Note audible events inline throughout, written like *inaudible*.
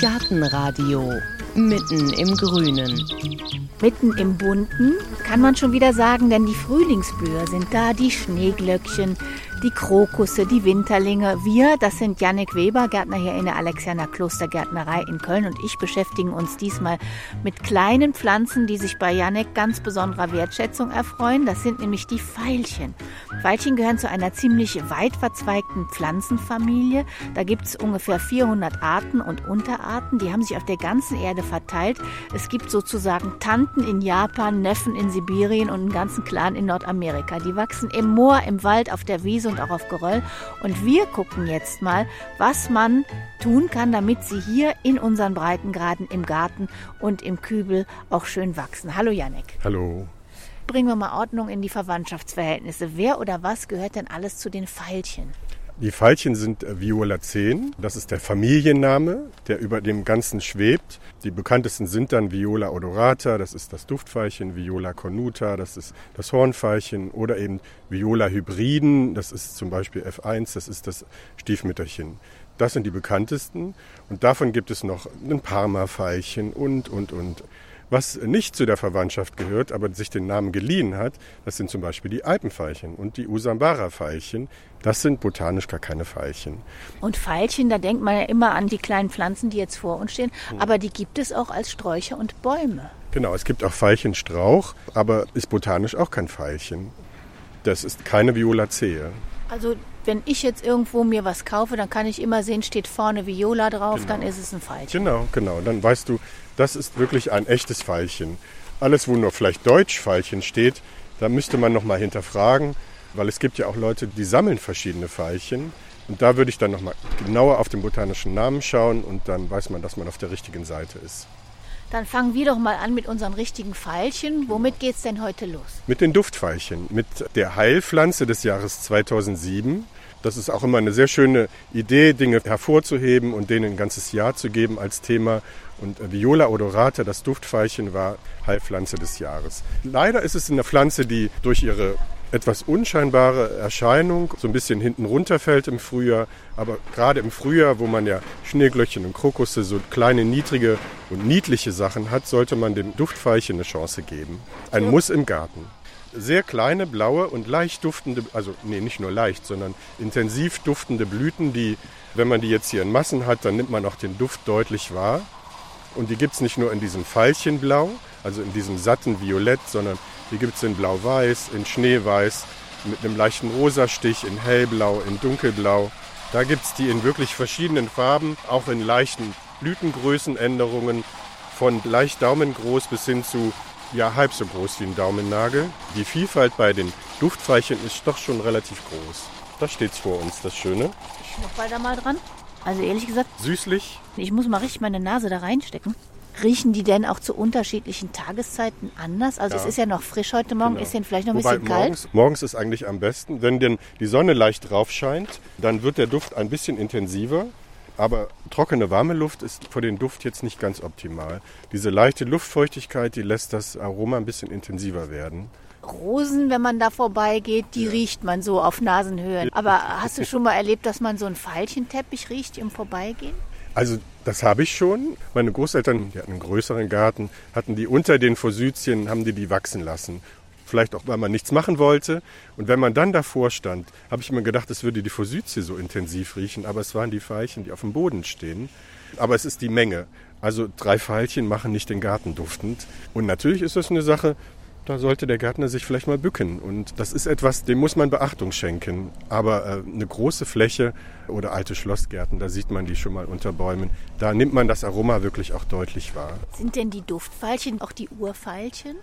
Gartenradio mitten im Grünen. Mitten im Bunten kann man schon wieder sagen, denn die Frühlingsblüher sind da, die Schneeglöckchen, die Krokusse, die Winterlinge. Wir, das sind Jannik Weber, Gärtner hier in der Alexianer Klostergärtnerei in Köln und ich beschäftigen uns diesmal mit kleinen Pflanzen, die sich bei Jannik ganz besonderer Wertschätzung erfreuen. Das sind nämlich die Veilchen. Veilchen gehören zu einer ziemlich weit verzweigten Pflanzenfamilie. Da gibt es ungefähr 400 Arten und Unterarten. Die haben sich auf der ganzen Erde verteilt. Es gibt sozusagen Tanten in Japan, Neffen in Sibirien und einen ganzen Clan in Nordamerika. Die wachsen im Moor, im Wald, auf der Wiese und auch auf Geröll. Und wir gucken jetzt mal, was man tun kann, damit sie hier in unseren Breitengraden im Garten und im Kübel auch schön wachsen. Hallo Janek. Hallo. Bringen wir mal Ordnung in die Verwandtschaftsverhältnisse. Wer oder was gehört denn alles zu den Veilchen? Die Veilchen sind äh, Violaceen. Das ist der Familienname, der über dem Ganzen schwebt. Die bekanntesten sind dann Viola odorata, das ist das Duftveilchen, Viola cornuta, das ist das Hornveilchen oder eben Viola hybriden, das ist zum Beispiel F1, das ist das Stiefmütterchen. Das sind die bekanntesten. Und davon gibt es noch ein Parma-Veilchen und, und, und. Was nicht zu der Verwandtschaft gehört, aber sich den Namen geliehen hat, das sind zum Beispiel die Alpenveilchen und die Usambara-Veilchen. Das sind botanisch gar keine Veilchen. Und Veilchen, da denkt man ja immer an die kleinen Pflanzen, die jetzt vor uns stehen, hm. aber die gibt es auch als Sträucher und Bäume. Genau, es gibt auch Veilchenstrauch, aber ist botanisch auch kein Veilchen. Das ist keine Violacee. Also wenn ich jetzt irgendwo mir was kaufe, dann kann ich immer sehen, steht vorne Viola drauf, genau. dann ist es ein Veilchen. Genau, genau. Dann weißt du, das ist wirklich ein echtes Veilchen. Alles, wo nur vielleicht Deutsch-Veilchen steht, da müsste man nochmal hinterfragen, weil es gibt ja auch Leute, die sammeln verschiedene Veilchen. Und da würde ich dann nochmal genauer auf den botanischen Namen schauen und dann weiß man, dass man auf der richtigen Seite ist. Dann fangen wir doch mal an mit unseren richtigen Veilchen. Womit geht es denn heute los? Mit den Duftveilchen, mit der Heilpflanze des Jahres 2007. Das ist auch immer eine sehr schöne Idee, Dinge hervorzuheben und denen ein ganzes Jahr zu geben als Thema. Und Viola odorata, das Duftveilchen, war Heilpflanze des Jahres. Leider ist es eine Pflanze, die durch ihre etwas unscheinbare Erscheinung so ein bisschen hinten runterfällt im Frühjahr. Aber gerade im Frühjahr, wo man ja Schneeglöckchen und Krokusse, so kleine, niedrige und niedliche Sachen hat, sollte man dem Duftveilchen eine Chance geben. Ein Muss im Garten sehr kleine, blaue und leicht duftende, also nee, nicht nur leicht, sondern intensiv duftende Blüten, die, wenn man die jetzt hier in Massen hat, dann nimmt man auch den Duft deutlich wahr. Und die gibt es nicht nur in diesem Veilchenblau, also in diesem satten Violett, sondern die gibt es in Blau-Weiß, in Schneeweiß, mit einem leichten Rosastich, in Hellblau, in Dunkelblau. Da gibt es die in wirklich verschiedenen Farben, auch in leichten Blütengrößenänderungen, von leicht daumengroß bis hin zu ja halb so groß wie ein Daumennagel. Die Vielfalt bei den Duftveilchen ist doch schon relativ groß. Da steht's vor uns, das Schöne. Ich noch da mal dran. Also ehrlich gesagt. Süßlich. Ich muss mal richtig meine Nase da reinstecken. Riechen die denn auch zu unterschiedlichen Tageszeiten anders? Also ja. es ist ja noch frisch heute Morgen, genau. ist denn vielleicht noch ein Wobei bisschen morgens, kalt? Morgens ist eigentlich am besten. Wenn denn die Sonne leicht drauf scheint, dann wird der Duft ein bisschen intensiver. Aber trockene, warme Luft ist für den Duft jetzt nicht ganz optimal. Diese leichte Luftfeuchtigkeit, die lässt das Aroma ein bisschen intensiver werden. Rosen, wenn man da vorbeigeht, die ja. riecht man so auf Nasenhöhe. Aber hast du schon mal erlebt, dass man so einen Veilchenteppich riecht im Vorbeigehen? Also das habe ich schon. Meine Großeltern, die hatten einen größeren Garten, hatten die unter den Forsythien, haben die die wachsen lassen vielleicht auch, weil man nichts machen wollte. Und wenn man dann davor stand, habe ich mir gedacht, es würde die Forsythie so intensiv riechen, aber es waren die Veilchen, die auf dem Boden stehen. Aber es ist die Menge. Also drei Veilchen machen nicht den Garten duftend. Und natürlich ist das eine Sache, da sollte der Gärtner sich vielleicht mal bücken. Und das ist etwas, dem muss man Beachtung schenken. Aber äh, eine große Fläche oder alte Schlossgärten, da sieht man die schon mal unter Bäumen. Da nimmt man das Aroma wirklich auch deutlich wahr. Sind denn die Duftveilchen auch die Urveilchen?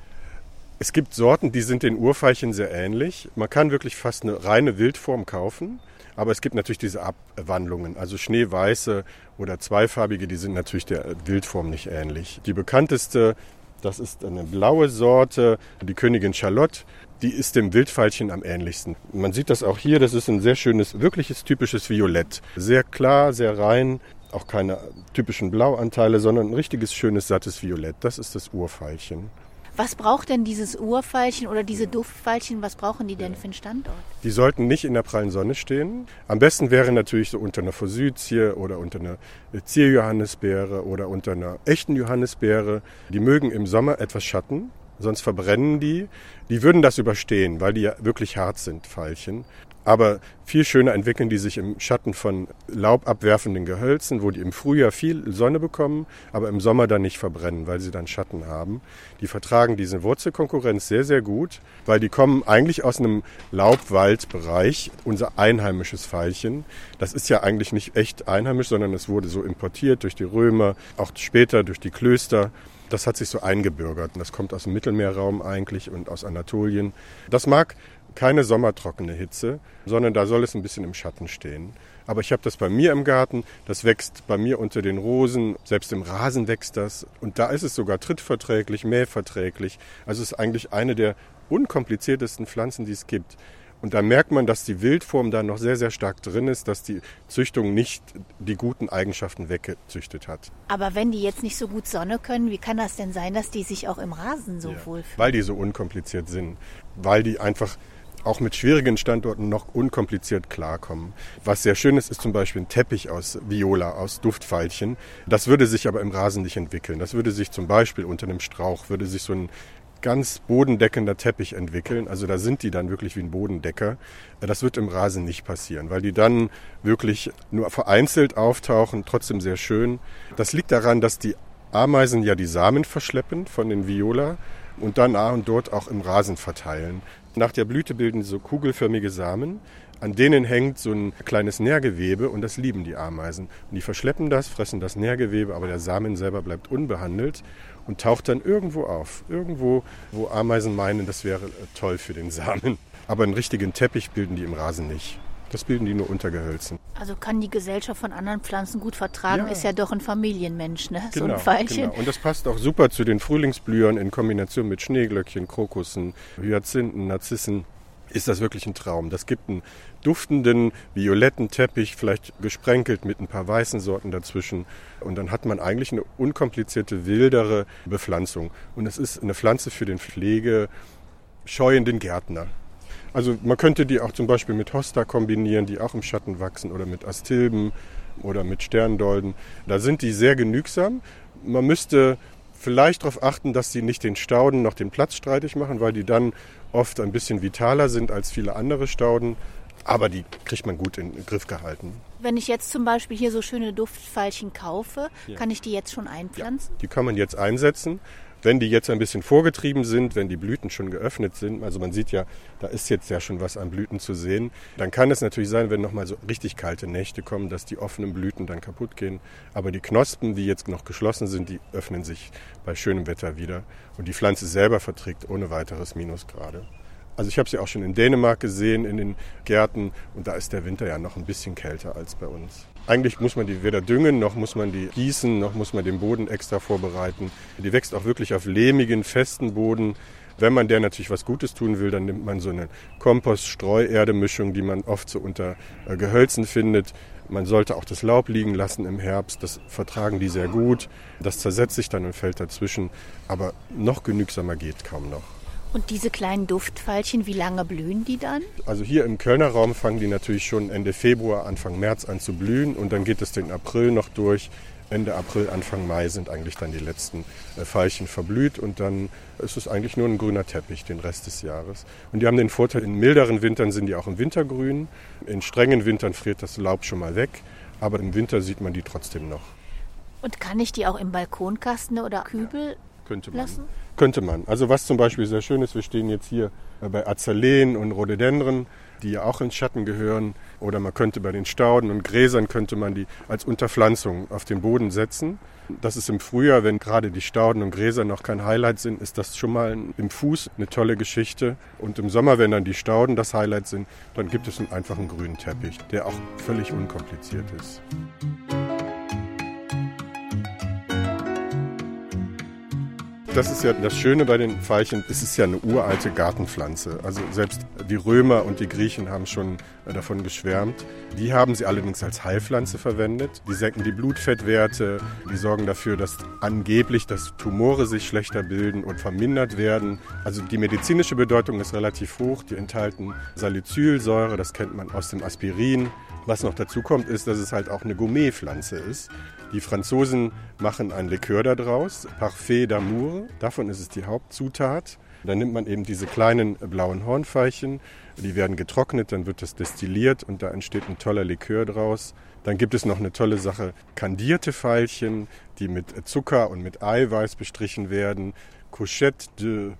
Es gibt Sorten, die sind den Urveilchen sehr ähnlich. Man kann wirklich fast eine reine Wildform kaufen. Aber es gibt natürlich diese Abwandlungen. Also schneeweiße oder zweifarbige, die sind natürlich der Wildform nicht ähnlich. Die bekannteste, das ist eine blaue Sorte, die Königin Charlotte. Die ist dem Wildveilchen am ähnlichsten. Man sieht das auch hier, das ist ein sehr schönes, wirkliches typisches Violett. Sehr klar, sehr rein, auch keine typischen Blauanteile, sondern ein richtiges, schönes, sattes Violett. Das ist das Urveilchen. Was braucht denn dieses Urveilchen oder diese Duftveilchen, was brauchen die denn für einen Standort? Die sollten nicht in der prallen Sonne stehen. Am besten wäre natürlich so unter einer Forsythie oder unter einer Zierjohannisbeere oder unter einer echten Johannisbeere. Die mögen im Sommer etwas Schatten, sonst verbrennen die. Die würden das überstehen, weil die ja wirklich hart sind, Veilchen. Aber viel schöner entwickeln die sich im Schatten von laubabwerfenden Gehölzen, wo die im Frühjahr viel Sonne bekommen, aber im Sommer dann nicht verbrennen, weil sie dann Schatten haben. Die vertragen diese Wurzelkonkurrenz sehr, sehr gut, weil die kommen eigentlich aus einem Laubwaldbereich, unser einheimisches Veilchen. Das ist ja eigentlich nicht echt einheimisch, sondern es wurde so importiert durch die Römer, auch später durch die Klöster. Das hat sich so eingebürgert das kommt aus dem Mittelmeerraum eigentlich und aus Anatolien. Das mag keine sommertrockene Hitze, sondern da soll es ein bisschen im Schatten stehen. Aber ich habe das bei mir im Garten, das wächst bei mir unter den Rosen, selbst im Rasen wächst das. Und da ist es sogar trittverträglich, mähverträglich. Also es ist eigentlich eine der unkompliziertesten Pflanzen, die es gibt. Und da merkt man, dass die Wildform da noch sehr, sehr stark drin ist, dass die Züchtung nicht die guten Eigenschaften weggezüchtet hat. Aber wenn die jetzt nicht so gut Sonne können, wie kann das denn sein, dass die sich auch im Rasen so ja, wohlfühlen? Weil die so unkompliziert sind. Weil die einfach auch mit schwierigen Standorten noch unkompliziert klarkommen. Was sehr schön ist, ist zum Beispiel ein Teppich aus Viola, aus Duftveilchen. Das würde sich aber im Rasen nicht entwickeln. Das würde sich zum Beispiel unter einem Strauch, würde sich so ein ganz bodendeckender Teppich entwickeln. Also da sind die dann wirklich wie ein Bodendecker. Das wird im Rasen nicht passieren, weil die dann wirklich nur vereinzelt auftauchen, trotzdem sehr schön. Das liegt daran, dass die Ameisen ja die Samen verschleppen von den Viola und dann da und dort auch im Rasen verteilen. Nach der Blüte bilden so kugelförmige Samen, an denen hängt so ein kleines Nährgewebe und das lieben die Ameisen. Und die verschleppen das, fressen das Nährgewebe, aber der Samen selber bleibt unbehandelt und taucht dann irgendwo auf. Irgendwo, wo Ameisen meinen, das wäre toll für den Samen. Aber einen richtigen Teppich bilden die im Rasen nicht. Das bilden die nur Untergehölzen. Also kann die Gesellschaft von anderen Pflanzen gut vertragen, ja. ist ja doch ein Familienmensch, ne? Genau, so ein Pfeilchen. Genau. Und das passt auch super zu den Frühlingsblühern in Kombination mit Schneeglöckchen, Krokussen, Hyazinthen, Narzissen. Ist das wirklich ein Traum? Das gibt einen duftenden, violetten Teppich, vielleicht gesprenkelt mit ein paar weißen Sorten dazwischen. Und dann hat man eigentlich eine unkomplizierte, wildere Bepflanzung. Und es ist eine Pflanze für den pflegescheuenden Gärtner. Also man könnte die auch zum Beispiel mit Hosta kombinieren, die auch im Schatten wachsen, oder mit Astilben oder mit Sterndolden. Da sind die sehr genügsam. Man müsste vielleicht darauf achten, dass sie nicht den Stauden noch den Platz streitig machen, weil die dann oft ein bisschen vitaler sind als viele andere Stauden. Aber die kriegt man gut in den Griff gehalten. Wenn ich jetzt zum Beispiel hier so schöne Duftfeilchen kaufe, ja. kann ich die jetzt schon einpflanzen? Ja, die kann man jetzt einsetzen. Wenn die jetzt ein bisschen vorgetrieben sind, wenn die Blüten schon geöffnet sind, also man sieht ja, da ist jetzt ja schon was an Blüten zu sehen, dann kann es natürlich sein, wenn nochmal so richtig kalte Nächte kommen, dass die offenen Blüten dann kaputt gehen. Aber die Knospen, die jetzt noch geschlossen sind, die öffnen sich bei schönem Wetter wieder. Und die Pflanze selber verträgt ohne weiteres Minusgrade. Also ich habe sie auch schon in Dänemark gesehen, in den Gärten. Und da ist der Winter ja noch ein bisschen kälter als bei uns. Eigentlich muss man die weder düngen, noch muss man die gießen, noch muss man den Boden extra vorbereiten. Die wächst auch wirklich auf lehmigen, festen Boden. Wenn man der natürlich was Gutes tun will, dann nimmt man so eine Kompost-Streuerde-Mischung, die man oft so unter äh, Gehölzen findet. Man sollte auch das Laub liegen lassen im Herbst. Das vertragen die sehr gut. Das zersetzt sich dann und fällt dazwischen. Aber noch genügsamer geht kaum noch. Und diese kleinen Duftfeilchen, wie lange blühen die dann? Also hier im Kölner Raum fangen die natürlich schon Ende Februar, Anfang März an zu blühen und dann geht es den April noch durch. Ende April, Anfang Mai sind eigentlich dann die letzten äh, Veilchen verblüht und dann ist es eigentlich nur ein grüner Teppich den Rest des Jahres. Und die haben den Vorteil, in milderen Wintern sind die auch im Wintergrün. In strengen Wintern friert das Laub schon mal weg, aber im Winter sieht man die trotzdem noch. Und kann ich die auch im Balkonkasten oder Kübel könnte man. lassen? Könnte man. Also was zum Beispiel sehr schön ist, wir stehen jetzt hier äh, bei Azaleen und Rhododendren, die ja auch ins Schatten gehören. Oder man könnte bei den Stauden und Gräsern könnte man die als Unterpflanzung auf den Boden setzen. Das ist im Frühjahr, wenn gerade die Stauden und Gräser noch kein Highlight sind, ist das schon mal im Fuß eine tolle Geschichte. Und im Sommer, wenn dann die Stauden das Highlight sind, dann gibt es einen einfachen grünen Teppich, der auch völlig unkompliziert ist. Das ist ja das Schöne bei den Veilchen, es ist ja eine uralte Gartenpflanze. Also selbst Die Römer und die Griechen haben schon äh, davon geschwärmt. Die haben sie allerdings als Heilpflanze verwendet. Die senken die Blutfettwerte, die sorgen dafür, dass angeblich dass Tumore sich schlechter bilden und vermindert werden. Also die medizinische Bedeutung ist relativ hoch. Die enthalten Salicylsäure, das kennt man aus dem Aspirin. Was noch dazu kommt, ist, dass es halt auch eine Gourmetpflanze ist. Die Franzosen machen ein Likör daraus, Parfait d'amour. Davon ist es die Hauptzutat. Dann nimmt man eben diese kleinen blauen Hornfeilchen, die werden getrocknet, dann wird das destilliert und da entsteht ein toller Likör draus. Dann gibt es noch eine tolle Sache, kandierte Veilchen, die mit Zucker und mit Eiweiß bestrichen werden. Couchette de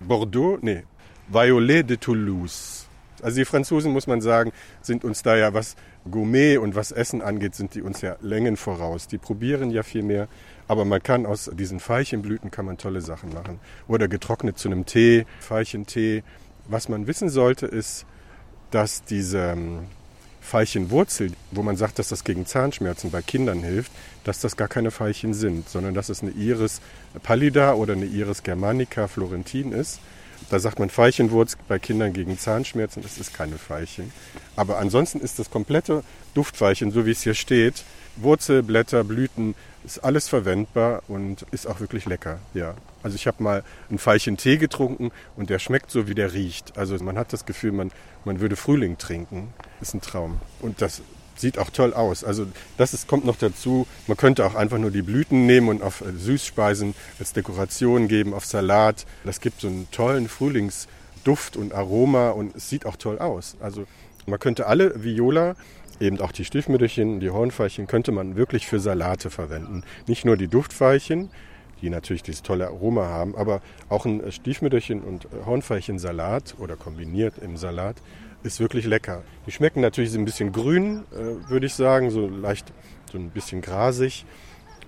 Bordeaux, nee, Violet de Toulouse. Also die Franzosen, muss man sagen, sind uns da ja, was Gourmet und was Essen angeht, sind die uns ja Längen voraus. Die probieren ja viel mehr. Aber man kann aus diesen Veilchenblüten kann man tolle Sachen machen. Oder getrocknet zu einem Tee, Veilchentee. Was man wissen sollte, ist, dass diese ähm, Veilchenwurzel, wo man sagt, dass das gegen Zahnschmerzen bei Kindern hilft, dass das gar keine Veilchen sind, sondern dass es eine Iris pallida oder eine Iris germanica florentin ist. Da sagt man Veilchenwurz bei Kindern gegen Zahnschmerzen, das ist keine Veilchen. Aber ansonsten ist das komplette Duftveilchen, so wie es hier steht, Wurzel, Blätter, Blüten, ist alles verwendbar und ist auch wirklich lecker. Ja. Also ich habe mal ein Veilchen Tee getrunken und der schmeckt so, wie der riecht. Also man hat das Gefühl, man, man würde Frühling trinken. Ist ein Traum. Und das sieht auch toll aus. Also das ist, kommt noch dazu. Man könnte auch einfach nur die Blüten nehmen und auf äh, Süßspeisen als Dekoration geben, auf Salat. Das gibt so einen tollen Frühlingsduft und Aroma und es sieht auch toll aus. Also man könnte alle Viola, eben auch die Stiefmütterchen, die Hornfeilchen, könnte man wirklich für Salate verwenden. Nicht nur die Duftveilchen, die natürlich dieses tolle Aroma haben, aber auch ein Stiefmütterchen und Hornfeilchen-Salat oder kombiniert im Salat ist wirklich lecker. Die schmecken natürlich ein bisschen grün, äh, würde ich sagen, so leicht, so ein bisschen grasig.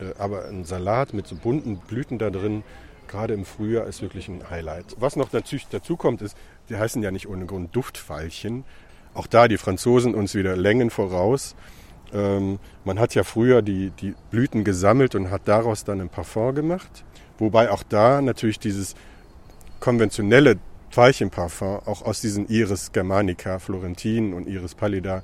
Äh, aber ein Salat mit so bunten Blüten da drin, gerade im Frühjahr, ist wirklich ein Highlight. Was noch natürlich dazu kommt, ist, die heißen ja nicht ohne Grund Duftfeilchen. Auch da die Franzosen uns wieder Längen voraus. Ähm, man hat ja früher die, die Blüten gesammelt und hat daraus dann ein Parfum gemacht. Wobei auch da natürlich dieses konventionelle Veilchenparfum auch aus diesen Iris Germanica, Florentin und Iris pallida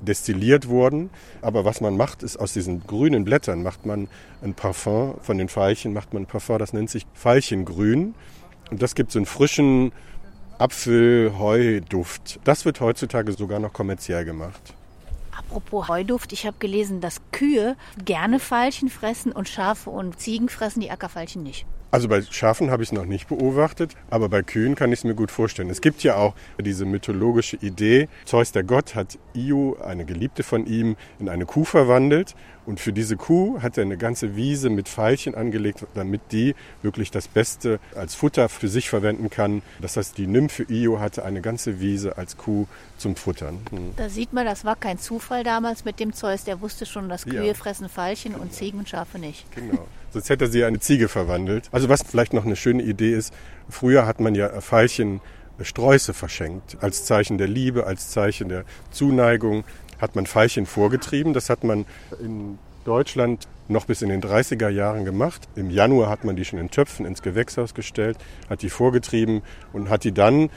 destilliert wurden. Aber was man macht, ist aus diesen grünen Blättern macht man ein Parfum, von den Veilchen macht man ein Parfum, das nennt sich Veilchengrün. Und das gibt so einen frischen Apfel-Heuduft. Das wird heutzutage sogar noch kommerziell gemacht. Apropos Heuduft, ich habe gelesen, dass Kühe gerne Veilchen fressen und Schafe und Ziegen fressen die Ackerveilchen nicht. Also bei Schafen habe ich es noch nicht beobachtet, aber bei Kühen kann ich es mir gut vorstellen. Es gibt ja auch diese mythologische Idee, Zeus der Gott hat Io, eine Geliebte von ihm, in eine Kuh verwandelt und für diese Kuh hat er eine ganze Wiese mit Pfeilchen angelegt, damit die wirklich das Beste als Futter für sich verwenden kann. Das heißt, die Nymphe Io hatte eine ganze Wiese als Kuh zum Futtern. Hm. Da sieht man, das war kein Zufall damals mit dem Zeus. Der wusste schon, dass Kühe ja. fressen Veilchen und Ziegen und Schafe nicht. Genau. *laughs* Sonst hätte er sie eine Ziege verwandelt. Also was vielleicht noch eine schöne Idee ist, früher hat man ja Veilchen äh, Sträuße verschenkt, als Zeichen der Liebe, als Zeichen der Zuneigung hat man Veilchen vorgetrieben. Das hat man in Deutschland noch bis in den 30er Jahren gemacht. Im Januar hat man die schon in Töpfen ins Gewächshaus gestellt, hat die vorgetrieben und hat die dann,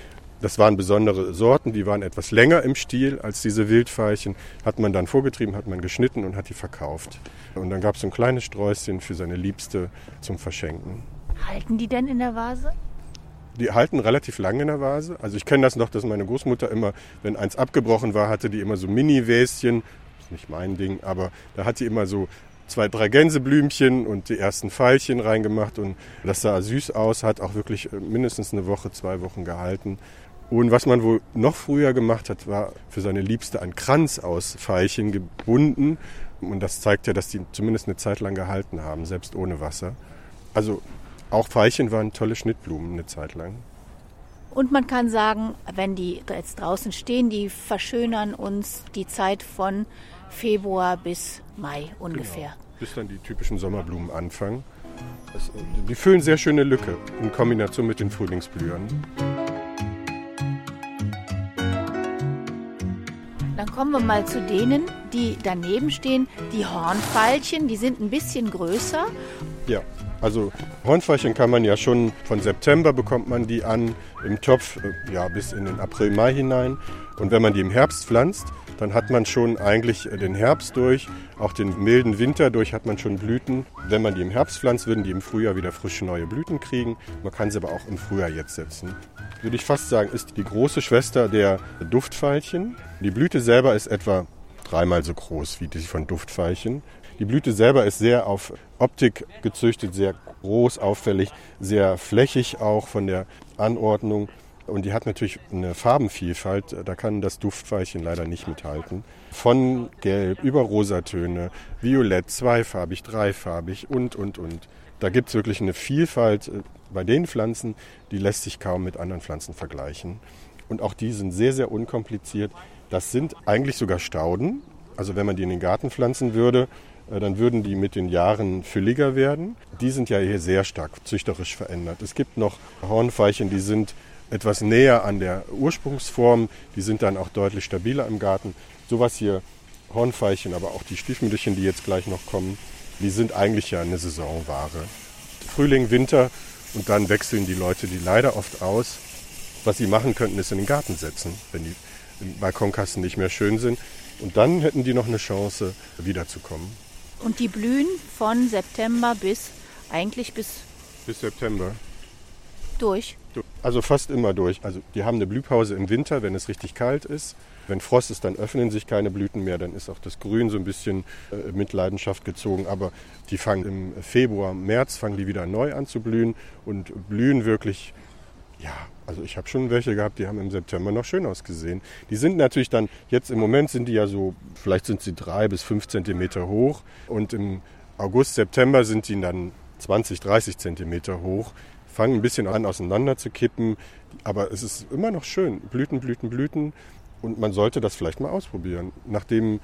das waren besondere Sorten, die waren etwas länger im Stiel als diese Wildveilchen, hat man dann vorgetrieben, hat man geschnitten und hat die verkauft. Und dann gab es so ein kleines Sträußchen für seine Liebste zum Verschenken. Halten die denn in der Vase? Die halten relativ lange in der Vase. Also ich kenne das noch, dass meine Großmutter immer, wenn eins abgebrochen war, hatte die immer so Mini-Wäschen. Ist nicht mein Ding, aber da hat sie immer so zwei, drei Gänseblümchen und die ersten Pfeilchen reingemacht und das sah süß aus, hat auch wirklich äh, mindestens eine Woche, zwei Wochen gehalten. Und was man wohl noch früher gemacht hat, war für seine Liebste ein Kranz aus Veilchen gebunden. Und das zeigt ja, dass die zumindest eine Zeit lang gehalten haben, selbst ohne Wasser. Also auch Veilchen waren tolle Schnittblumen eine Zeit lang. Und man kann sagen, wenn die jetzt draußen stehen, die verschönern uns die Zeit von Februar bis Mai ungefähr. Genau. Bis dann die typischen Sommerblumen anfangen. Die füllen sehr schöne Lücke in Kombination mit den Frühlingsblühern. Dann kommen wir mal zu denen, die daneben stehen. Die Hornfeilchen, die sind ein bisschen größer. Ja. Also Hornfeilchen kann man ja schon von September bekommt man die an im Topf, äh, ja bis in den April, Mai hinein. Und wenn man die im Herbst pflanzt, dann hat man schon eigentlich den Herbst durch, auch den milden Winter durch hat man schon Blüten. Wenn man die im Herbst pflanzt, würden die im Frühjahr wieder frische neue Blüten kriegen. Man kann sie aber auch im Frühjahr jetzt setzen. Würde ich fast sagen, ist die große Schwester der Duftveilchen. Die Blüte selber ist etwa dreimal so groß wie die von Duftveilchen. Die Blüte selber ist sehr auf Optik gezüchtet, sehr groß, auffällig, sehr flächig auch von der Anordnung. Und die hat natürlich eine Farbenvielfalt, da kann das Duftveilchen leider nicht mithalten. Von Gelb über Rosatöne, Violett, zweifarbig, dreifarbig und, und, und. Da gibt es wirklich eine Vielfalt äh, bei den Pflanzen, die lässt sich kaum mit anderen Pflanzen vergleichen. Und auch die sind sehr, sehr unkompliziert. Das sind eigentlich sogar Stauden. Also wenn man die in den Garten pflanzen würde, äh, dann würden die mit den Jahren fülliger werden. Die sind ja hier sehr stark züchterisch verändert. Es gibt noch Hornveilchen, die sind etwas näher an der Ursprungsform. Die sind dann auch deutlich stabiler im Garten. Sowas hier, Hornveilchen, aber auch die Stiefmütterchen, die jetzt gleich noch kommen, die sind eigentlich ja eine Saisonware. Frühling, Winter und dann wechseln die Leute die leider oft aus. Was sie machen könnten, ist in den Garten setzen, wenn die Balkonkasten nicht mehr schön sind. Und dann hätten die noch eine Chance, wiederzukommen. Und die blühen von September bis eigentlich bis. Bis September. Durch. Also fast immer durch. Also die haben eine Blühpause im Winter, wenn es richtig kalt ist. Wenn Frost ist, dann öffnen sich keine Blüten mehr. Dann ist auch das Grün so ein bisschen äh, mit Leidenschaft gezogen. Aber die fangen im Februar, März fangen die wieder neu an zu blühen und blühen wirklich. Ja, also ich habe schon welche gehabt, die haben im September noch schön ausgesehen. Die sind natürlich dann, jetzt im Moment sind die ja so, vielleicht sind sie drei bis fünf Zentimeter hoch. Und im August, September sind die dann 20, 30 Zentimeter hoch fangen ein bisschen an auseinander zu kippen. Aber es ist immer noch schön. Blüten, Blüten, Blüten. Und man sollte das vielleicht mal ausprobieren. Nachdem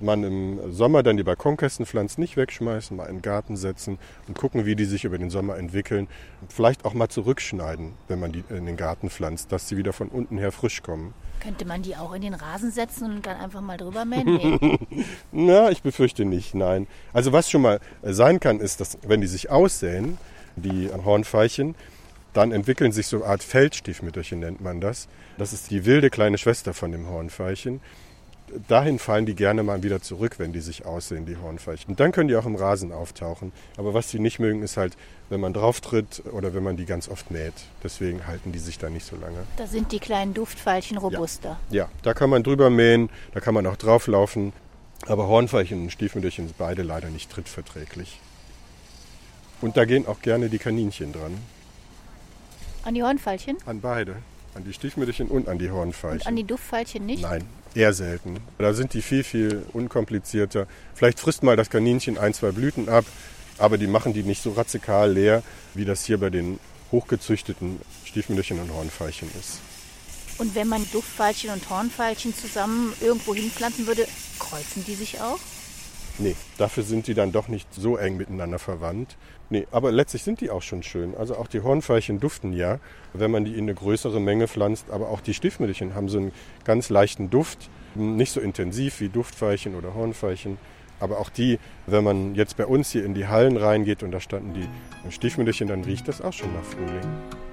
man im Sommer dann die Balkonkästen pflanzt, nicht wegschmeißen, mal in den Garten setzen und gucken, wie die sich über den Sommer entwickeln. Vielleicht auch mal zurückschneiden, wenn man die in den Garten pflanzt, dass sie wieder von unten her frisch kommen. Könnte man die auch in den Rasen setzen und dann einfach mal drüber mähen? *laughs* Na, ich befürchte nicht, nein. Also was schon mal sein kann, ist, dass wenn die sich aussäen, die Hornveilchen. Dann entwickeln sich so eine Art Feldstiefmütterchen, nennt man das. Das ist die wilde kleine Schwester von dem Hornveilchen. Dahin fallen die gerne mal wieder zurück, wenn die sich aussehen, die Hornveilchen. Und dann können die auch im Rasen auftauchen. Aber was die nicht mögen, ist halt, wenn man drauf tritt oder wenn man die ganz oft mäht. Deswegen halten die sich da nicht so lange. Da sind die kleinen Duftveilchen robuster. Ja, ja da kann man drüber mähen, da kann man auch drauflaufen. Aber Hornveilchen und Stiefmütterchen sind beide leider nicht trittverträglich. Und da gehen auch gerne die Kaninchen dran. An die Hornfeilchen? An beide. An die Stiefmütterchen und an die Hornfeilchen. Und an die Duftfeilchen nicht? Nein, eher selten. Da sind die viel, viel unkomplizierter. Vielleicht frisst mal das Kaninchen ein, zwei Blüten ab, aber die machen die nicht so radikal leer, wie das hier bei den hochgezüchteten Stiefmütterchen und Hornfeilchen ist. Und wenn man Duftfeilchen und Hornfeilchen zusammen irgendwo hinpflanzen würde, kreuzen die sich auch? Nee, dafür sind die dann doch nicht so eng miteinander verwandt. Nee, aber letztlich sind die auch schon schön. Also auch die Hornfeilchen duften ja, wenn man die in eine größere Menge pflanzt. Aber auch die Stiefmütterchen haben so einen ganz leichten Duft. Nicht so intensiv wie Duftveilchen oder Hornveilchen. Aber auch die, wenn man jetzt bei uns hier in die Hallen reingeht und da standen die Stiefmütterchen, dann riecht das auch schon nach Frühling.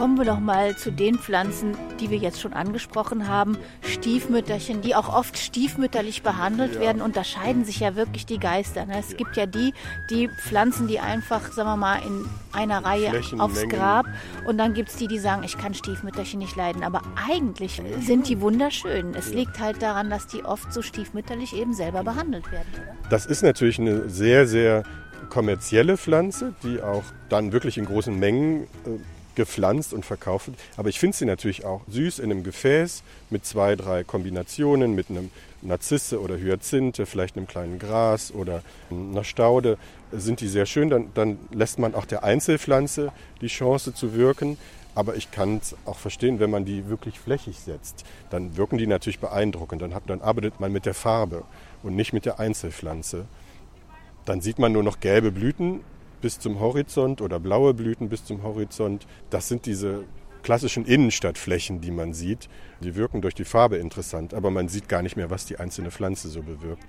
Kommen wir doch mal zu den Pflanzen, die wir jetzt schon angesprochen haben. Stiefmütterchen, die auch oft stiefmütterlich behandelt ja. werden, unterscheiden sich ja wirklich die Geister. Ne? Es ja. gibt ja die, die Pflanzen, die einfach, sagen wir mal, in einer Reihe aufs Grab. Und dann gibt es die, die sagen, ich kann Stiefmütterchen nicht leiden. Aber eigentlich sind die wunderschön. Es ja. liegt halt daran, dass die oft so stiefmütterlich eben selber behandelt werden. Oder? Das ist natürlich eine sehr, sehr kommerzielle Pflanze, die auch dann wirklich in großen Mengen äh, gepflanzt und verkauft. Aber ich finde sie natürlich auch süß in einem Gefäß mit zwei, drei Kombinationen, mit einem Narzisse oder Hyazinthe, vielleicht einem kleinen Gras oder einer Staude, sind die sehr schön. Dann, dann lässt man auch der Einzelpflanze die Chance zu wirken. Aber ich kann es auch verstehen, wenn man die wirklich flächig setzt, dann wirken die natürlich beeindruckend. Dann, hat, dann arbeitet man mit der Farbe und nicht mit der Einzelpflanze. Dann sieht man nur noch gelbe Blüten bis zum Horizont oder blaue Blüten bis zum Horizont. Das sind diese klassischen Innenstadtflächen, die man sieht. Die wirken durch die Farbe interessant, aber man sieht gar nicht mehr, was die einzelne Pflanze so bewirkt.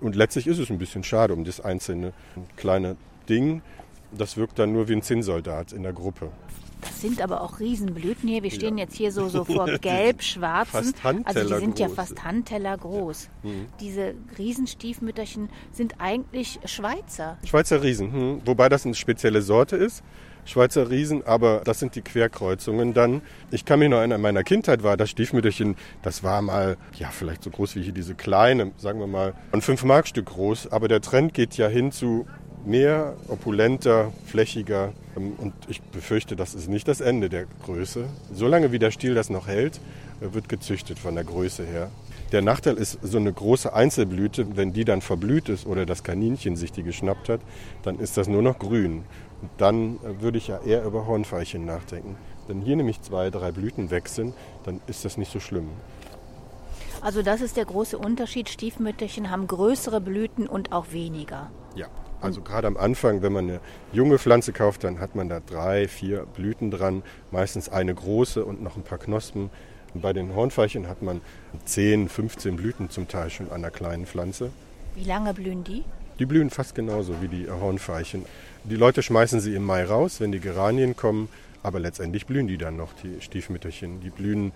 Und letztlich ist es ein bisschen schade um das einzelne kleine Ding. Das wirkt dann nur wie ein Zinnsoldat in der Gruppe. Das sind aber auch Riesenblüten hier. Wir stehen ja. jetzt hier so, so vor *laughs* gelb-schwarzen. Also die sind ja fast Handteller groß. Ja. Mhm. Diese Riesenstiefmütterchen sind eigentlich Schweizer. Schweizer Riesen, hm. wobei das eine spezielle Sorte ist. Schweizer Riesen, aber das sind die Querkreuzungen dann. Ich kann mich noch erinnern, in meiner Kindheit war das Stiefmütterchen, das war mal, ja, vielleicht so groß wie hier diese kleine, sagen wir mal, ein 5-Mark-Stück groß, aber der Trend geht ja hin zu mehr, opulenter, flächiger. Ähm, und ich befürchte, das ist nicht das Ende der Größe. Solange wie der Stiel das noch hält, äh, wird gezüchtet von der Größe her. Der Nachteil ist, so eine große Einzelblüte, wenn die dann verblüht ist oder das Kaninchen sich die geschnappt hat, dann ist das nur noch grün. Und dann äh, würde ich ja eher über Hornfeilchen nachdenken. Wenn hier nämlich zwei, drei Blüten weg sind, dann ist das nicht so schlimm. Also das ist der große Unterschied. Stiefmütterchen haben größere Blüten und auch weniger. Ja, also gerade am Anfang, wenn man eine junge Pflanze kauft, dann hat man da drei, vier Blüten dran, meistens eine große und noch ein paar Knospen. Und bei den Hornfeilchen hat man 10, 15 Blüten zum Teil schon an der kleinen Pflanze. Wie lange blühen die? Die blühen fast genauso wie die Hornfeilchen. Die Leute schmeißen sie im Mai raus, wenn die Geranien kommen, aber letztendlich blühen die dann noch, die Stiefmütterchen. Die blühen,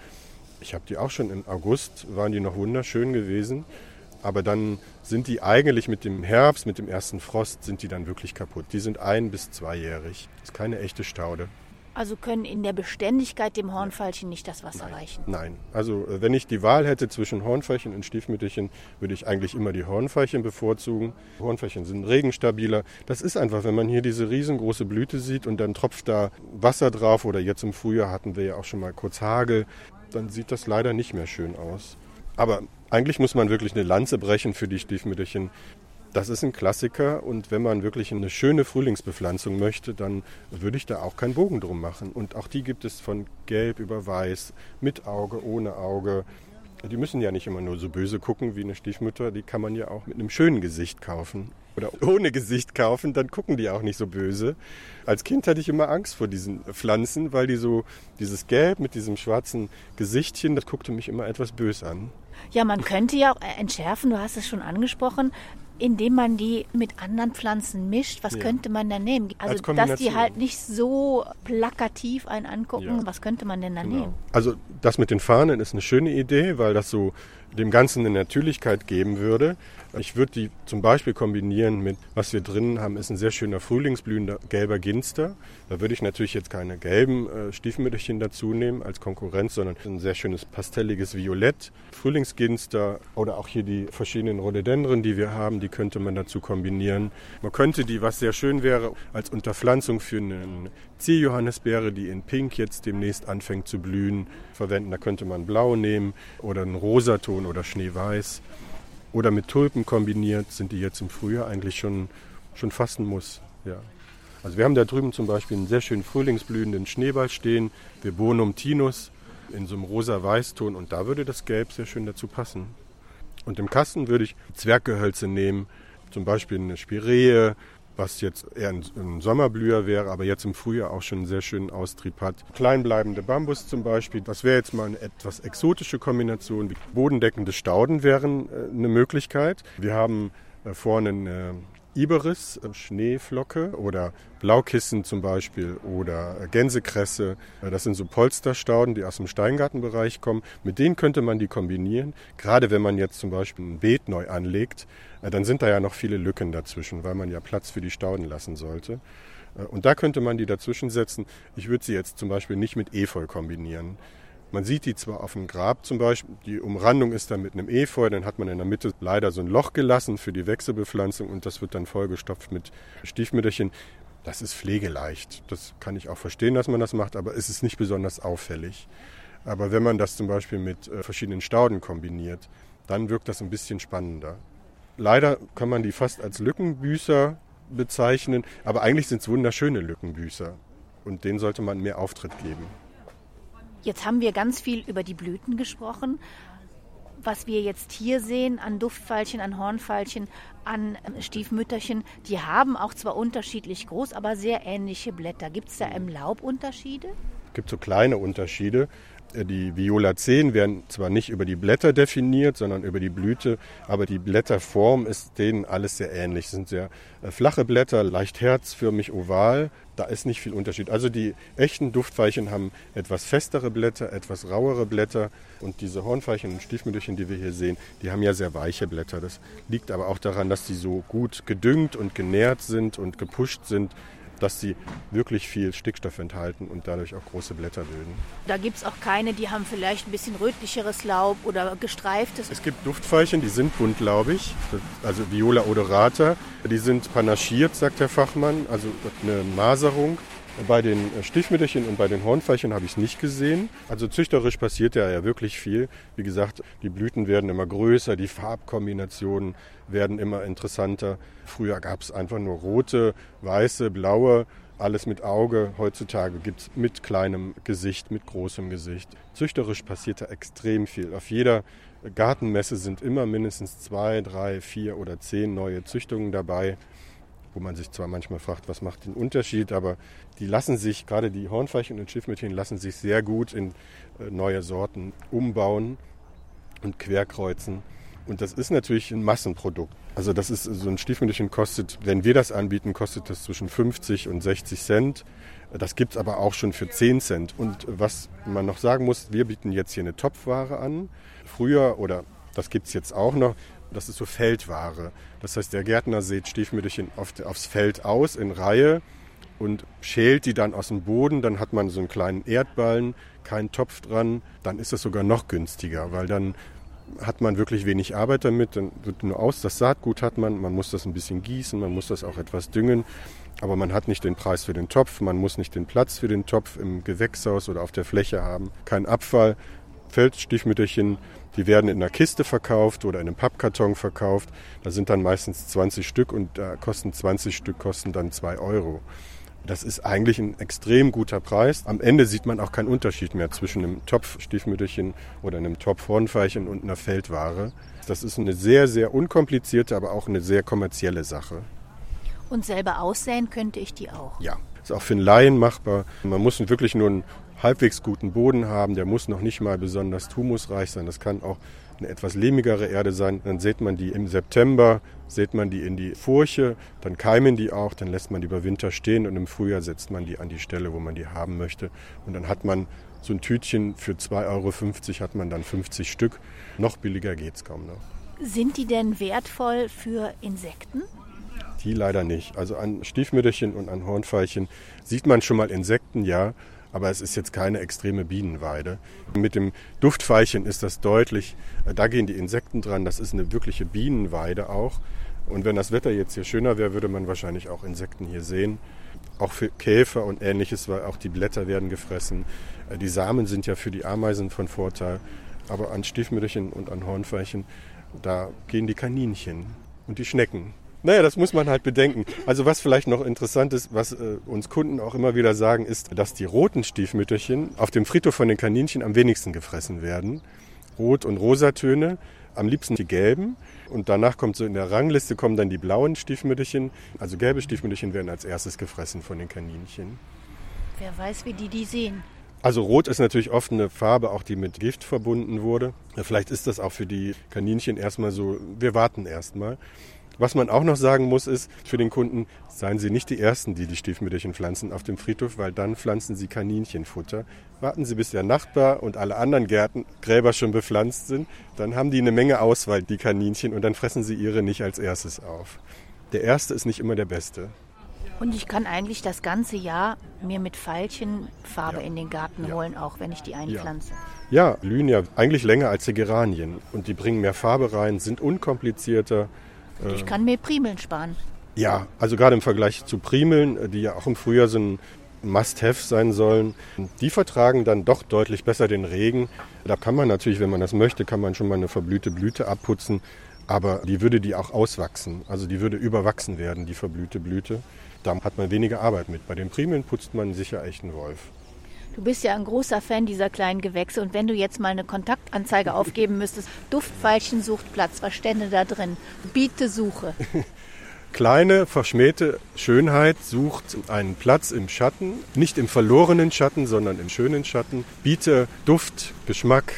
ich habe die auch schon im August, waren die noch wunderschön gewesen. Aber dann sind die eigentlich mit dem Herbst, mit dem ersten Frost, sind die dann wirklich kaputt. Die sind ein- bis zweijährig. Das ist keine echte Staude. Also können in der Beständigkeit dem Hornfeilchen nicht das Wasser Nein. reichen? Nein. Also äh, wenn ich die Wahl hätte zwischen Hornfeilchen und Stiefmütterchen, würde ich eigentlich immer die Hornfeilchen bevorzugen. Hornfeilchen sind regenstabiler. Das ist einfach, wenn man hier diese riesengroße Blüte sieht und dann tropft da Wasser drauf oder jetzt im Frühjahr hatten wir ja auch schon mal kurz Hagel, dann sieht das leider nicht mehr schön aus. Aber eigentlich muss man wirklich eine Lanze brechen für die Stiefmütterchen. Das ist ein Klassiker und wenn man wirklich eine schöne Frühlingsbepflanzung möchte, dann würde ich da auch keinen Bogen drum machen. Und auch die gibt es von gelb über weiß, mit Auge, ohne Auge. Die müssen ja nicht immer nur so böse gucken wie eine Stiefmutter, die kann man ja auch mit einem schönen Gesicht kaufen oder ohne Gesicht kaufen, dann gucken die auch nicht so böse. Als Kind hatte ich immer Angst vor diesen Pflanzen, weil die so dieses Gelb mit diesem schwarzen Gesichtchen, das guckte mich immer etwas böse an. Ja, man könnte ja auch entschärfen, du hast es schon angesprochen, indem man die mit anderen Pflanzen mischt. Was ja. könnte man da nehmen? Also, dass die halt nicht so plakativ einen angucken. Ja. Was könnte man denn da genau. nehmen? Also, das mit den Fahnen ist eine schöne Idee, weil das so dem Ganzen eine Natürlichkeit geben würde. Ich würde die zum Beispiel kombinieren mit, was wir drinnen haben, ist ein sehr schöner frühlingsblühender gelber Ginster. Da würde ich natürlich jetzt keine gelben äh, Stiefmütterchen dazu nehmen als Konkurrenz, sondern ein sehr schönes pastelliges Violett. Frühlingsginster oder auch hier die verschiedenen Rhododendren, die wir haben, die könnte man dazu kombinieren. Man könnte die, was sehr schön wäre, als Unterpflanzung für eine Zierjohannisbeere, die in Pink jetzt demnächst anfängt zu blühen, verwenden. Da könnte man Blau nehmen oder einen Rosaton oder Schneeweiß. Oder mit Tulpen kombiniert sind die jetzt im Frühjahr eigentlich schon, schon fast ein Muss. Ja. Also wir haben da drüben zum Beispiel einen sehr schönen frühlingsblühenden Schneeball stehen, Vibonum tinus, in so einem rosa-weiß-Ton und da würde das Gelb sehr schön dazu passen. Und im Kasten würde ich Zwerggehölze nehmen, zum Beispiel eine Spiree, was jetzt eher ein, ein, Sommerblüher wäre, aber jetzt im Frühjahr auch schon einen sehr schönen Austrieb hat. Kleinbleibende Bambus zum Beispiel, das wäre jetzt mal eine etwas exotische Kombination. Bodendeckende Stauden wären äh, eine Möglichkeit. Wir haben äh, vorne eine Iberis, äh, Schneeflocke oder Blaukissen zum Beispiel oder äh, Gänsekresse. Äh, das sind so Polsterstauden, die aus dem Steingartenbereich kommen. Mit denen könnte man die kombinieren. Gerade wenn man jetzt zum Beispiel ein Beet neu anlegt, dann sind da ja noch viele Lücken dazwischen, weil man ja Platz für die Stauden lassen sollte. Und da könnte man die dazwischen setzen. Ich würde sie jetzt zum Beispiel nicht mit Efeu kombinieren. Man sieht die zwar auf dem Grab zum Beispiel, die Umrandung ist dann mit einem Efeu, dann hat man in der Mitte leider so ein Loch gelassen für die Wechselbepflanzung und das wird dann vollgestopft mit Stiefmütterchen. Das ist pflegeleicht. Das kann ich auch verstehen, dass man das macht, aber es ist nicht besonders auffällig. Aber wenn man das zum Beispiel mit äh, verschiedenen Stauden kombiniert, dann wirkt das ein bisschen spannender. Leider kann man die fast als Lückenbüßer bezeichnen, aber eigentlich sind es wunderschöne Lückenbüßer und denen sollte man mehr Auftritt geben. Jetzt haben wir ganz viel über die Blüten gesprochen. Was wir jetzt hier sehen an Duftfeilchen, an Hornfeilchen, an ähm, Stiefmütterchen, die haben auch zwar unterschiedlich groß, aber sehr ähnliche Blätter. Gibt es da im Laub Unterschiede? gibt so kleine Unterschiede. Äh, die Violaceen werden zwar nicht über die Blätter definiert, sondern über die Blüte, aber die Blätterform ist denen alles sehr ähnlich. Es sind sehr äh, flache Blätter, leicht herzförmig oval. Da ist nicht viel Unterschied. Also die echten Duftveilchen haben etwas festere Blätter, etwas rauere Blätter. Und diese Hornveilchen und Stiefmütterchen, die wir hier sehen, die haben ja sehr weiche Blätter. Das liegt aber auch daran, dass sie so gut gedüngt und genährt sind und gepusht sind, dass sie wirklich viel Stickstoff enthalten und dadurch auch große Blätter bilden. Da gibt es auch keine, die haben vielleicht ein bisschen rötlicheres Laub oder gestreiftes. Es gibt Duftveilchen, die sind buntlaubig, also Viola odorata. Die sind panaschiert, sagt der Fachmann, also eine Maserung. Bei den Stiefmütterchen und bei den Hornveilchen habe ich es nicht gesehen. Also züchterisch passiert ja, ja wirklich viel. Wie gesagt, die Blüten werden immer größer, die Farbkombinationen werden immer interessanter. Früher gab es einfach nur rote, weiße, blaue, alles mit Auge. Heutzutage gibt es mit kleinem Gesicht, mit großem Gesicht. Züchterisch passiert da extrem viel. Auf jeder Gartenmesse sind immer mindestens zwei, drei, vier oder zehn neue Züchtungen dabei wo man sich zwar manchmal fragt, was macht den Unterschied, aber die lassen sich, gerade die Hornveilchen und Schiffmütchen, lassen sich sehr gut in äh, neue Sorten umbauen und querkreuzen. Und das ist natürlich ein Massenprodukt. Also das ist so ein Stiefmütterchen kostet, wenn wir das anbieten, kostet das zwischen 50 und 60 Cent. Das gibt es aber auch schon für 10 Cent. Und was man noch sagen muss, wir bieten jetzt hier eine Topfware an. Früher, oder das gibt es jetzt auch noch, das ist so Feldware. Das heißt, der Gärtner sät Stiefmütterchen auf, aufs Feld aus in Reihe und schält die dann aus dem Boden. Dann hat man so einen kleinen Erdballen, keinen Topf dran. Dann ist es sogar noch günstiger, weil dann hat man wirklich wenig Arbeit damit. Dann wird nur aus, das Saatgut hat man. Man muss das ein bisschen gießen, man muss das auch etwas düngen. Aber man hat nicht den Preis für den Topf, man muss nicht den Platz für den Topf im Gewächshaus oder auf der Fläche haben. Kein Abfall. Feldstiefmütterchen die werden in einer Kiste verkauft oder in einem Pappkarton verkauft. Da sind dann meistens 20 Stück und da kosten 20 Stück kosten dann 2 Euro. Das ist eigentlich ein extrem guter Preis. Am Ende sieht man auch keinen Unterschied mehr zwischen einem Topf-Stiefmütterchen oder einem Topf-Hornfeilchen und einer Feldware. Das ist eine sehr, sehr unkomplizierte, aber auch eine sehr kommerzielle Sache. Und selber aussäen könnte ich die auch? Ja, ist auch für einen Laien machbar. Man muss wirklich nur einen halbwegs guten Boden haben. Der muss noch nicht mal besonders humusreich sein. Das kann auch eine etwas lehmigere Erde sein. Dann sät man die im September, sät man die in die Furche, dann keimen die auch, dann lässt man die über Winter stehen und im Frühjahr setzt man die an die Stelle, wo man die haben möchte. Und dann hat man so ein Tütchen für 2,50 Euro hat man dann 50 Stück. Noch billiger geht es kaum noch. Sind die denn wertvoll für Insekten? Die leider nicht. Also an Stiefmütterchen und an Hornfeilchen sieht man schon mal Insekten, ja aber es ist jetzt keine extreme Bienenweide. Mit dem Duftveilchen ist das deutlich, äh, da gehen die Insekten dran, das ist eine wirkliche Bienenweide auch. Und wenn das Wetter jetzt hier schöner wäre, würde man wahrscheinlich auch Insekten hier sehen. Auch für Käfer und ähnliches, weil auch die Blätter werden gefressen. Äh, die Samen sind ja für die Ameisen von Vorteil. Aber an Stiefmütterchen und an Hornfeilchen, da gehen die Kaninchen und die Schnecken. Naja, das muss man halt bedenken. Also was vielleicht noch interessant ist, was äh, uns Kunden auch immer wieder sagen, ist, dass die roten Stiefmütterchen auf dem Friedhof von den Kaninchen am wenigsten gefressen werden. Rot- und Rosatöne, am liebsten die gelben. Und danach kommt so in der Rangliste kommen dann die blauen Stiefmütterchen. Also gelbe Stiefmütterchen werden als erstes gefressen von den Kaninchen. Wer weiß, wie die die sehen. Also rot ist natürlich oft eine Farbe, auch die mit Gift verbunden wurde. Vielleicht ist das auch für die Kaninchen erstmal so, wir warten erstmal. Was man auch noch sagen muss, ist für den Kunden, seien Sie nicht die Ersten, die die Stiefmütterchen pflanzen auf dem Friedhof, weil dann pflanzen Sie Kaninchenfutter. Warten Sie, bis der Nachbar und alle anderen Gärten, Gräber schon bepflanzt sind. Dann haben die eine Menge Auswahl, die Kaninchen, und dann fressen Sie ihre nicht als erstes auf. Der Erste ist nicht immer der Beste. Und ich kann eigentlich das ganze Jahr mir mit Veilchen Farbe ja. in den Garten ja. holen, auch wenn ich die einpflanze. Ja. ja, blühen ja eigentlich länger als die Geranien. Und die bringen mehr Farbe rein, sind unkomplizierter. Ich kann mir Primeln sparen. Ja, also gerade im Vergleich zu Primeln, äh, die ja auch im Frühjahr so ein Must-Have sein sollen, die vertragen dann doch deutlich besser den Regen. Da kann man natürlich, wenn man das möchte, kann man schon mal eine verblühte Blüte abputzen, aber die würde die auch auswachsen. Also die würde überwachsen werden, die verblühte Blüte. Da hat man weniger Arbeit mit. Bei den Primeln putzt man sicher echt einen Wolf. Du bist ja ein großer Fan dieser kleinen Gewächse und wenn du jetzt mal eine Kontaktanzeige aufgeben müsstest, Duftfeilchen sucht Platz, was stände da drin? Biete Suche. *laughs* kleine, verschmähte Schönheit sucht einen Platz im Schatten, nicht im verlorenen Schatten, sondern im schönen Schatten. Biete Duft, Geschmack,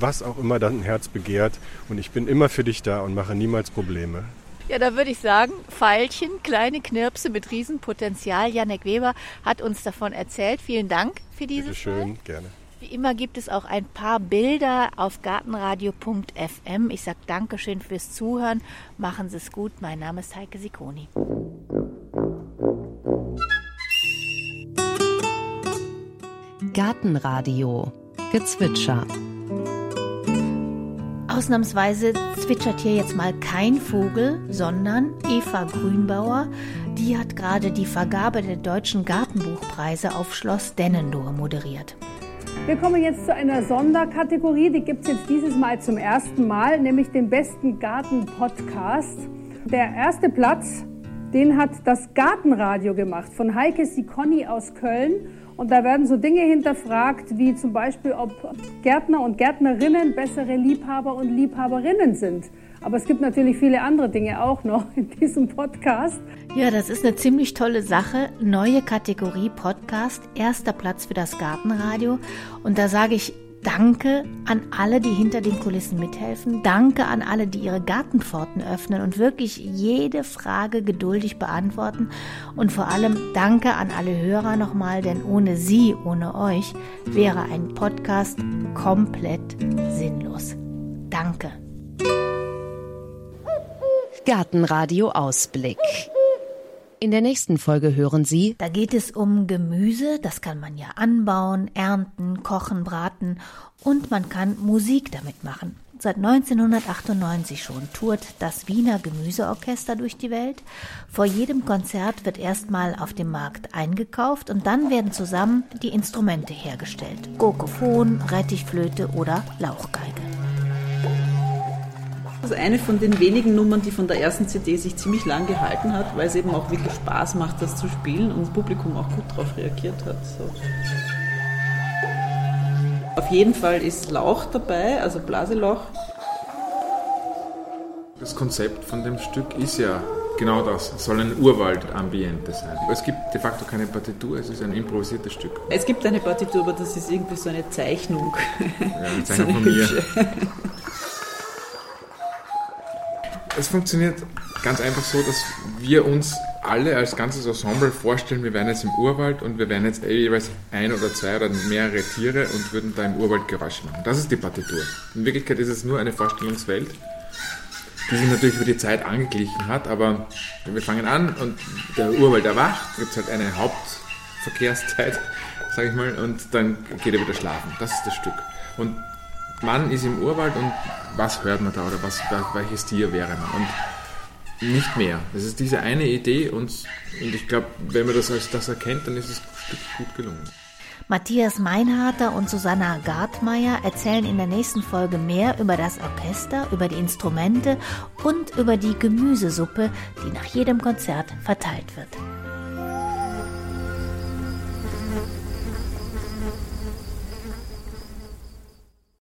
was auch immer dein Herz begehrt. Und ich bin immer für dich da und mache niemals Probleme. Ja, da würde ich sagen, Pfeilchen, kleine Knirpse mit Riesenpotenzial. Janek Weber hat uns davon erzählt. Vielen Dank für dieses Bitte schön, gerne. Wie immer gibt es auch ein paar Bilder auf gartenradio.fm. Ich sage Dankeschön fürs Zuhören. Machen Sie es gut. Mein Name ist Heike Sikoni. Gartenradio Gezwitscher Ausnahmsweise zwitschert hier jetzt mal kein Vogel, sondern Eva Grünbauer. Die hat gerade die Vergabe der deutschen Gartenbuchpreise auf Schloss Dennendohr moderiert. Wir kommen jetzt zu einer Sonderkategorie, die gibt es jetzt dieses Mal zum ersten Mal, nämlich den besten Garten-Podcast. Der erste Platz, den hat das Gartenradio gemacht von Heike Sikoni aus Köln. Und da werden so Dinge hinterfragt, wie zum Beispiel, ob Gärtner und Gärtnerinnen bessere Liebhaber und Liebhaberinnen sind. Aber es gibt natürlich viele andere Dinge auch noch in diesem Podcast. Ja, das ist eine ziemlich tolle Sache. Neue Kategorie Podcast, erster Platz für das Gartenradio. Und da sage ich Danke an alle, die hinter den Kulissen mithelfen. Danke an alle, die ihre Gartenpforten öffnen und wirklich jede Frage geduldig beantworten. Und vor allem danke an alle Hörer nochmal, denn ohne sie, ohne euch, wäre ein Podcast komplett sinnlos. Danke. Gartenradio Ausblick. In der nächsten Folge hören Sie, Da geht es um Gemüse, das kann man ja anbauen, ernten, kochen, braten und man kann Musik damit machen. Seit 1998 schon tourt das Wiener Gemüseorchester durch die Welt. Vor jedem Konzert wird erstmal auf dem Markt eingekauft und dann werden zusammen die Instrumente hergestellt. Gurkophon, Rettichflöte oder Lauchgeige. Das ist eine von den wenigen Nummern, die von der ersten CD sich ziemlich lang gehalten hat, weil es eben auch wirklich Spaß macht, das zu spielen und das Publikum auch gut darauf reagiert hat. So. Auf jeden Fall ist Lauch dabei, also Blaseloch. Das Konzept von dem Stück ist ja genau das. Es soll ein Urwald-Ambiente sein. Es gibt de facto keine Partitur, es ist ein improvisiertes Stück. Es gibt eine Partitur, aber das ist irgendwie so eine Zeichnung. Ja, eine *laughs* So Zeichnung eine von mir. Es funktioniert ganz einfach so, dass wir uns alle als ganzes Ensemble vorstellen, wir wären jetzt im Urwald und wir wären jetzt eh jeweils ein oder zwei oder mehrere Tiere und würden da im Urwald Geräusche machen. Das ist die Partitur. In Wirklichkeit ist es nur eine Vorstellungswelt, die sich natürlich über die Zeit angeglichen hat, aber wir fangen an und der Urwald erwacht, gibt es halt eine Hauptverkehrszeit, *laughs* sage ich mal, und dann geht er wieder schlafen. Das ist das Stück. Und man ist im Urwald und was hört man da oder was, welches Tier wäre man? Und nicht mehr. Das ist diese eine Idee und, und ich glaube, wenn man das als das erkennt, dann ist Stück gut gelungen. Matthias Meinharter und Susanna Gartmeier erzählen in der nächsten Folge mehr über das Orchester, über die Instrumente und über die Gemüsesuppe, die nach jedem Konzert verteilt wird.